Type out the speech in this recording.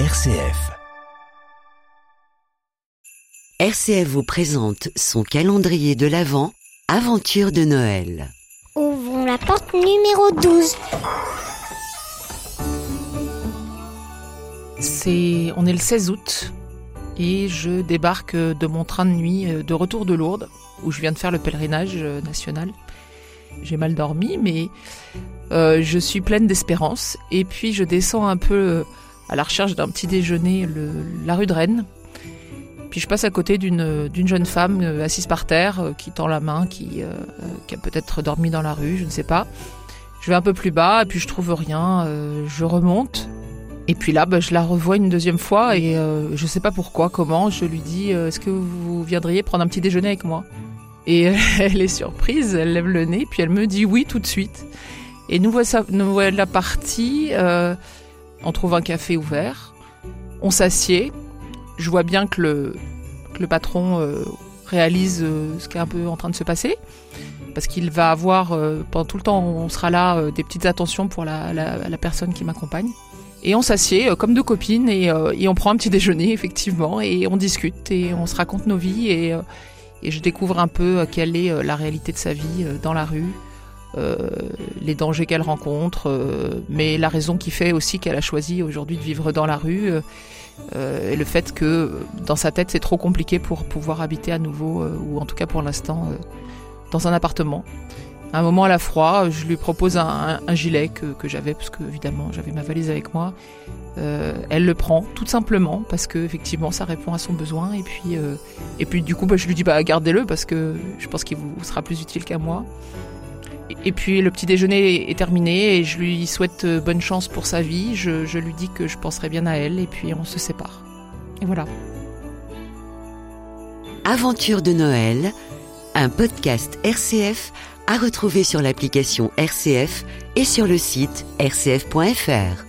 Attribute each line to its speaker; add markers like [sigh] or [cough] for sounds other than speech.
Speaker 1: RCF.
Speaker 2: RCF vous présente son calendrier de l'Avent, Aventure de Noël.
Speaker 3: Ouvrons la porte numéro 12.
Speaker 4: C'est, on est le 16 août et je débarque de mon train de nuit euh, de retour de Lourdes où je viens de faire le pèlerinage euh, national. J'ai mal dormi mais euh, je suis pleine d'espérance et puis je descends un peu euh, à la recherche d'un petit déjeuner la rue de Rennes. Puis je passe à côté d'une jeune femme euh, assise par terre euh, qui tend la main, qui, euh, qui a peut-être dormi dans la rue, je ne sais pas. Je vais un peu plus bas puis je trouve rien. je remonte et puis là, bah, je la revois une deuxième fois et je sais pas pourquoi, comment. Je lui dis Est-ce que vous viendriez prendre un petit déjeuner avec moi? Et [laughs] elle est surprise, elle lève le nez, puis elle me dit oui tout de suite. Et nous voilà, nous voilà partis. On trouve un café ouvert. On s'assied. Je vois bien que le, le patron euh, réalise euh, ce qui est un peu en train de se passer. Parce qu'il va avoir, euh, pendant tout le temps, on sera là, des petites attentions pour la, la- la personne qui m'accompagne. Et on s'assied comme deux copines et, et on prend un petit [laughs] déjeuner, effectivement, et on discute et on se raconte nos vies et, et je découvre un peu quelle est la réalité de sa vie dans la rue, les dangers qu'elle rencontre, euh, mais la raison qui fait aussi qu'elle a choisi aujourd'hui de vivre dans la rue euh, euh, et le fait que euh, dans sa tête c'est trop compliqué pour pouvoir habiter à nouveau, euh, ou en tout cas pour l'instant, euh, dans un appartement. À un moment à la froid, je lui propose un, gilet que, j'avais, parce que évidemment j'avais ma valise avec moi. Euh, elle le prend tout simplement parce que effectivement ça répond à son besoin et puis euh, et puis du coup bah, je lui dis bah gardez-le parce que je pense qu'il vous sera plus utile qu'à moi. Et- puis le petit déjeuner est terminé et je lui souhaite euh, bonne chance pour sa vie. Je, je lui dis que je penserai bien à elle et puis on se sépare. Et voilà.
Speaker 2: Aventure de Noël, un podcast RCF à retrouver sur l'application RCF et sur le site rcf.fr.